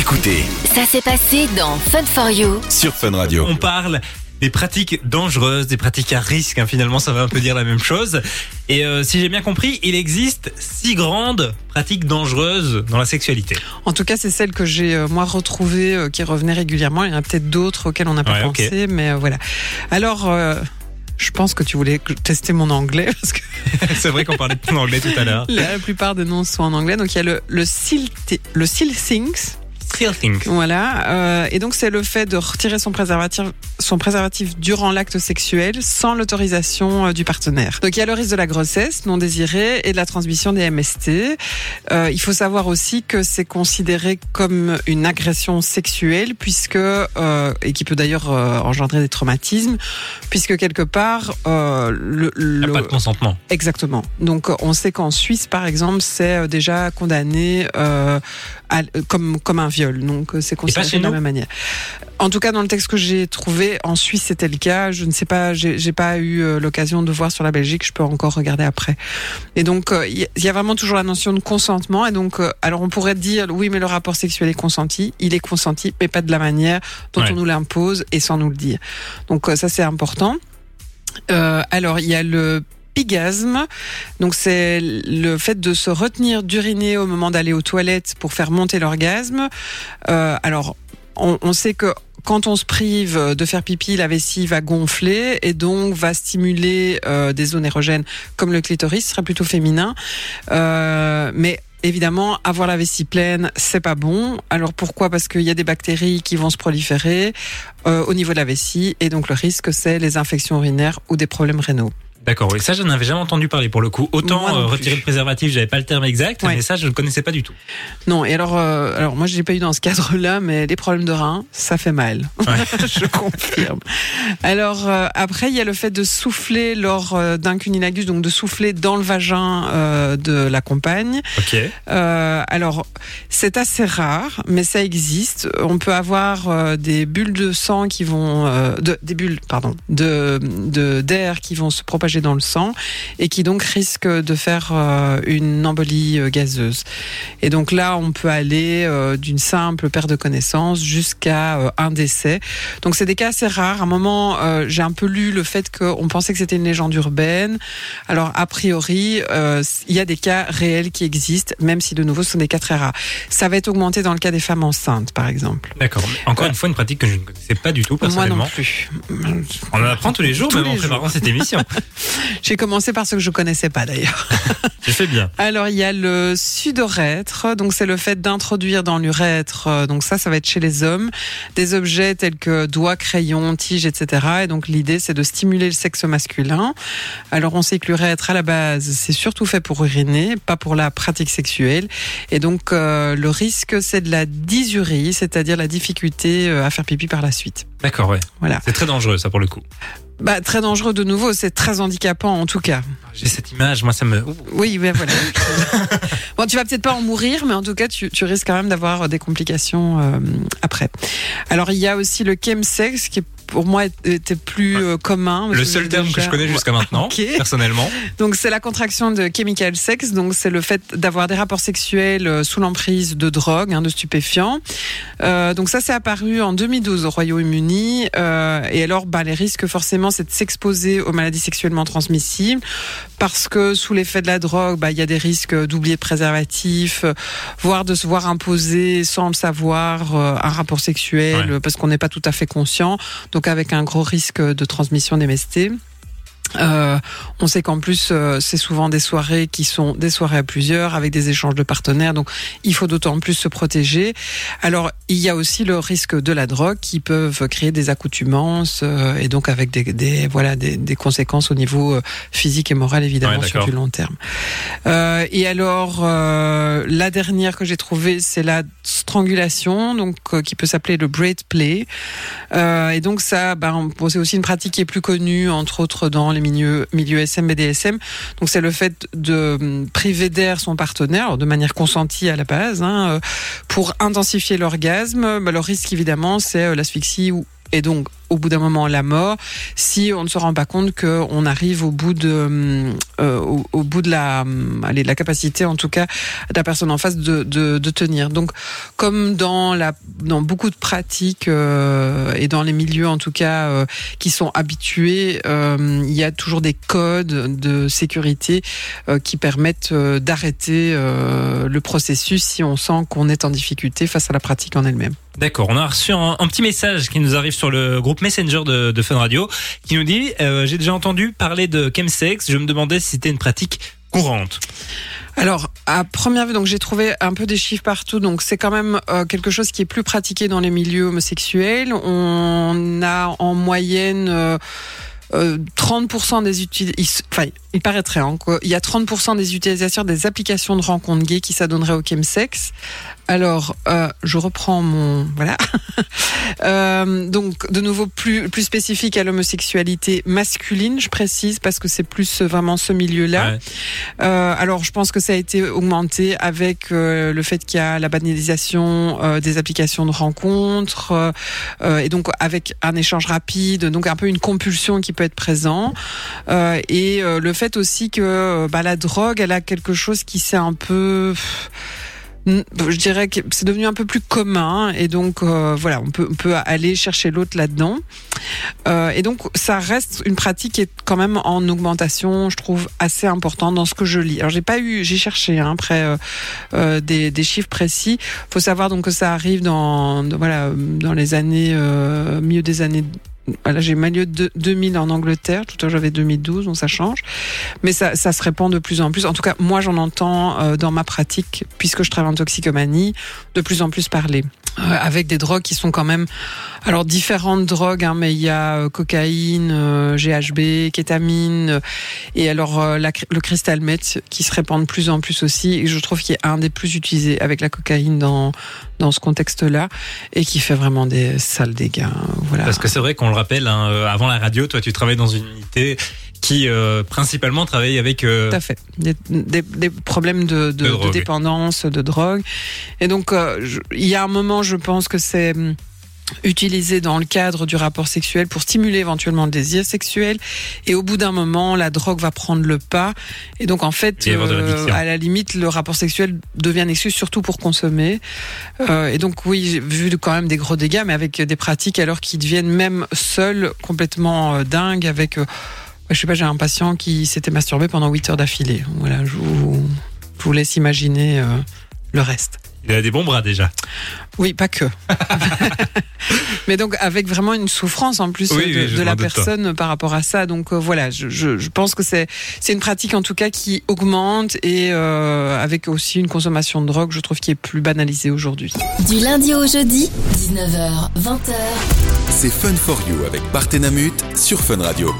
Écoutez Ça s'est passé dans Fun for You. sur Fun Radio. On parle des pratiques dangereuses, des pratiques à risque. hein. Finalement, ça veut un peu dire la même chose. Et euh, si j'ai bien compris, il existe six grandes pratiques dangereuses dans la sexualité. En tout cas, c'est celle que j'ai euh, moi retrouvée, euh, qui revenait régulièrement. Il y en a peut-être d'autres auxquelles on n'a pas Ouais, pensé, mais euh, voilà. Alors, euh, je pense que tu voulais tester mon anglais parce que C'est vrai qu'on parlait de ton anglais tout à l'heure. la plupart des noms sont en anglais. Donc il y a le le seal le seal things, Voilà. euh, et donc c'est le fait de retirer son préservatif son préservatif durant l'acte sexuel sans l'autorisation euh, du partenaire. Donc il y a le risque de la grossesse non désirée et de la transmission des MST. Euh, il faut savoir aussi que c'est considéré comme une agression sexuelle puisque euh, et qui peut d'ailleurs euh, engendrer des traumatismes puisque quelque part euh, le, Il n'y a le- pas de consentement. Exactement. Donc on sait qu'en Suisse, par exemple, c'est déjà condamné comme comme un viol. Donc euh, c'est considéré de la même manière. En tout cas, dans le texte que j'ai trouvé, en Suisse, c'était le cas. Je ne sais pas, j'ai pas eu euh, l'occasion de voir sur la Belgique. Je peux encore regarder après. Et donc euh, il y, a- vraiment toujours la notion de consentement. Et donc, alors on pourrait dire oui, mais le rapport sexuel est consenti. Il est consenti, mais pas de la manière dont Ouais. on nous l'impose et sans nous le dire. Donc ça c'est important. Euh, alors il y a le pigasme. Donc c'est le fait de se retenir d'uriner au moment d'aller aux toilettes pour faire monter l'orgasme. Euh, alors on, on sait que quand on se prive de faire pipi, la vessie va gonfler et donc va stimuler euh, des zones érogènes comme le clitoris, ce serait plutôt féminin. Euh, mais Évidemment, avoir la vessie pleine, c'est pas bon. Alors pourquoi? Parce qu'il y a des bactéries qui vont se proliférer euh, au niveau de la vessie et donc le risque, c'est les infections urinaires ou des problèmes rénaux. D'accord, oui. Ça, je n'avais jamais entendu parler pour le coup. Autant euh, retirer le préservatif, j'avais pas le terme exact, Ouais. mais ça, je ne connaissais pas du tout. Non, et alors, euh, alors moi, je l'ai pas eu dans ce cadre-là, mais les problèmes de rein, ça fait mal. je confirme. Alors euh, après, il y a le fait de souffler lors d'un cunilingus, donc de souffler dans le vagin de la compagne. Ok. Alors, c'est assez rare, mais ça existe. On peut avoir des bulles de sang qui vont, de, des bulles, pardon, de de- d'air qui vont se propager dans le sang et qui donc risquent de faire euh, une embolie euh, gazeuse. Et donc là, on peut aller euh, d'une simple perte de connaissance jusqu'à un décès. Donc c'est des cas assez rares. À un moment, j'ai un peu lu le fait qu'on pensait que c'était une légende urbaine. Alors a priori, il y a des cas réels qui existent, même si de nouveau ce sont des cas très rares. Ça va être augmenté dans le cas des femmes enceintes, par exemple. D'accord. Encore une fois, une pratique que je ne connaissais pas du tout, Moi personnellement. non plus. On en apprend tous les jours, Tous même les en jours. préparant cette émission. J'ai commencé par ce que je connaissais pas d'ailleurs. Je fais bien. Alors il y a le sudorètre, donc c'est le fait d'introduire dans l'urètre, euh, donc ça ça va être chez les hommes, des objets tels que doigts, crayons, tiges, etc. Et donc l'idée c'est de stimuler le sexe masculin. Alors on sait que l'urètre à la base c'est surtout fait pour uriner, pas pour la pratique sexuelle. Et donc euh, le risque c'est de la dysurie, c'est-à-dire la difficulté euh, à faire pipi par la suite. D'accord, ouais. Voilà. C'est très dangereux, ça, pour le coup. Bah très dangereux de nouveau, c'est très handicapant en tout cas. J'ai cette image, moi, ça me. Oui, ben voilà. bon, tu vas peut-être pas en mourir, mais en tout cas, tu, tu risques quand même d'avoir des complications euh, après. Alors, il y a aussi le chemsex qui pour moi était plus euh, commun. Le seul terme que je connais jusqu'à maintenant, personnellement. Donc c'est la contraction de chemical sex, donc c'est le fait d'avoir des rapports sexuels euh, sous l'emprise de drogue, hein, de stupéfiants. Euh, donc ça c'est apparu en 2012 au Royaume-Uni. Euh, et alors bah, les risques forcément c'est de s'exposer aux maladies sexuellement transmissibles parce que sous l'effet de la drogue, bah, il y a des risques d'oublier de préservatif, voire de se voir imposer sans le savoir un rapport sexuel Ouais. parce qu'on n'est pas tout à fait conscient. Donc avec un gros risque de transmission d'MST. Euh, on sait qu'en plus, euh, c'est souvent des soirées qui sont des soirées à plusieurs avec des échanges de partenaires, donc il faut d'autant plus se protéger. Alors, il y a aussi le risque de la drogue qui peuvent créer des accoutumances euh, et donc avec des, des voilà des, des conséquences au niveau euh, physique et moral évidemment Ouais, sur du long terme. Euh, et alors, euh, la dernière que j'ai trouvée, c'est la strangulation, donc euh, qui peut s'appeler le braid play. Euh, et donc ça, ben, c'est aussi une pratique qui est plus connue, entre autres dans les milieux, milieux SM, BDSM. Donc c'est le fait de hum, priver d'air son partenaire, de manière consentie à la base, hein, euh, pour intensifier l'orgasme. Ben, le risque évidemment, c'est euh, l'asphyxie ou et donc au bout d'un moment la mort si on ne se rend pas compte qu'on arrive au bout de euh, au, bout de la allez, de la capacité en tout cas de la personne en face de, de, de tenir. Donc comme dans la dans beaucoup de pratiques euh, et dans les milieux en tout cas euh, qui sont habitués euh, il y a toujours des codes de sécurité euh, qui permettent euh, d'arrêter le processus si on sent qu'on est en difficulté face à la pratique en elle-même D'accord, on a reçu un, petit message qui nous arrive sur le groupe Messenger de, de Fun Radio qui nous dit euh, J'ai déjà entendu parler de chemsex, je me demandais si c'était une pratique courante. Alors, à première vue, donc j'ai trouvé un peu des chiffres partout. Donc, c'est quand même euh, quelque chose qui est plus pratiqué dans les milieux homosexuels. On a en moyenne euh, euh, 30% des utilisateurs, enfin, il paraîtrait, hein, il y a 30% des utilisateurs des applications de rencontres gays qui s'adonneraient au chemsex. Alors, euh, je reprends mon voilà. euh, donc, de nouveau plus plus spécifique à l'homosexualité masculine, je précise parce que c'est plus vraiment ce milieu-là. Ouais. Euh, alors, je pense que ça a été augmenté avec euh, le fait qu'il y a la banalisation euh, des applications de rencontres euh, et donc avec un échange rapide, donc un peu une compulsion qui peut être présent. Euh, et euh, le fait aussi que bah, la drogue, elle a quelque chose qui s'est un peu je dirais que c'est devenu un peu plus commun. Et donc euh, voilà on peut on peut aller chercher l'autre là-dedans. Euh, et donc ça reste une pratique qui est quand même en augmentation je trouve assez importante dans ce que je lis. Alors j'ai pas eu j'ai cherché hein, après euh, euh, des, chiffres précis. Faut savoir donc que ça arrive dans, dans voilà dans les années euh, milieu des années Là, j'ai milieu de 2000 en Angleterre. Tout à l'heure, j'avais 2012, donc ça change. Mais ça, ça se répand de plus en plus. En tout cas, moi, j'en entends euh, dans ma pratique, puisque je travaille en toxicomanie, de plus en plus parler. Euh, avec des drogues qui sont quand même, alors différentes drogues, hein, mais il y a euh, cocaïne, euh, GHB, kétamine, euh, et alors euh, la, le cristal meth qui se répand de plus en plus aussi. Et je trouve qu'il est un des plus utilisés avec la cocaïne dans dans ce contexte-là et qui fait vraiment des sales dégâts. hein, Voilà. Parce que c'est vrai qu'on le rappelle, hein, euh, avant la radio, toi tu travailles dans une unité qui euh, principalement travaille avec... euh, Tout à fait. Des, des, des problèmes de, de, De de, drogue. dépendance, de drogue. Et donc, euh, je- il y a un moment, je pense que c'est hum, utilisé dans le cadre du rapport sexuel pour stimuler éventuellement le désir sexuel. Et au bout d'un moment, la drogue va prendre le pas. Et donc, en fait, l'addiction. à la limite, le rapport sexuel devient une excuse surtout pour consommer. Euh, et donc, oui, j'ai vu quand même des gros dégâts, mais avec des pratiques alors qui deviennent même seules complètement euh, dingues avec... je sais pas, j'ai un patient qui s'était masturbé pendant 8 heures d'affilée. Voilà, je vous, je vous laisse imaginer euh, le reste. Il a des bons bras déjà. Oui, pas que. Mais donc avec vraiment une souffrance en plus Oui, de, oui, la personne par rapport à ça. Donc euh, voilà, je, je, je pense que c'est c'est une pratique en tout cas qui augmente et euh, avec aussi une consommation de drogue, je trouve qui est plus banalisée aujourd'hui. Du lundi au jeudi, 19h, 20h. C'est Fun for You avec Partenamut sur Fun Radio.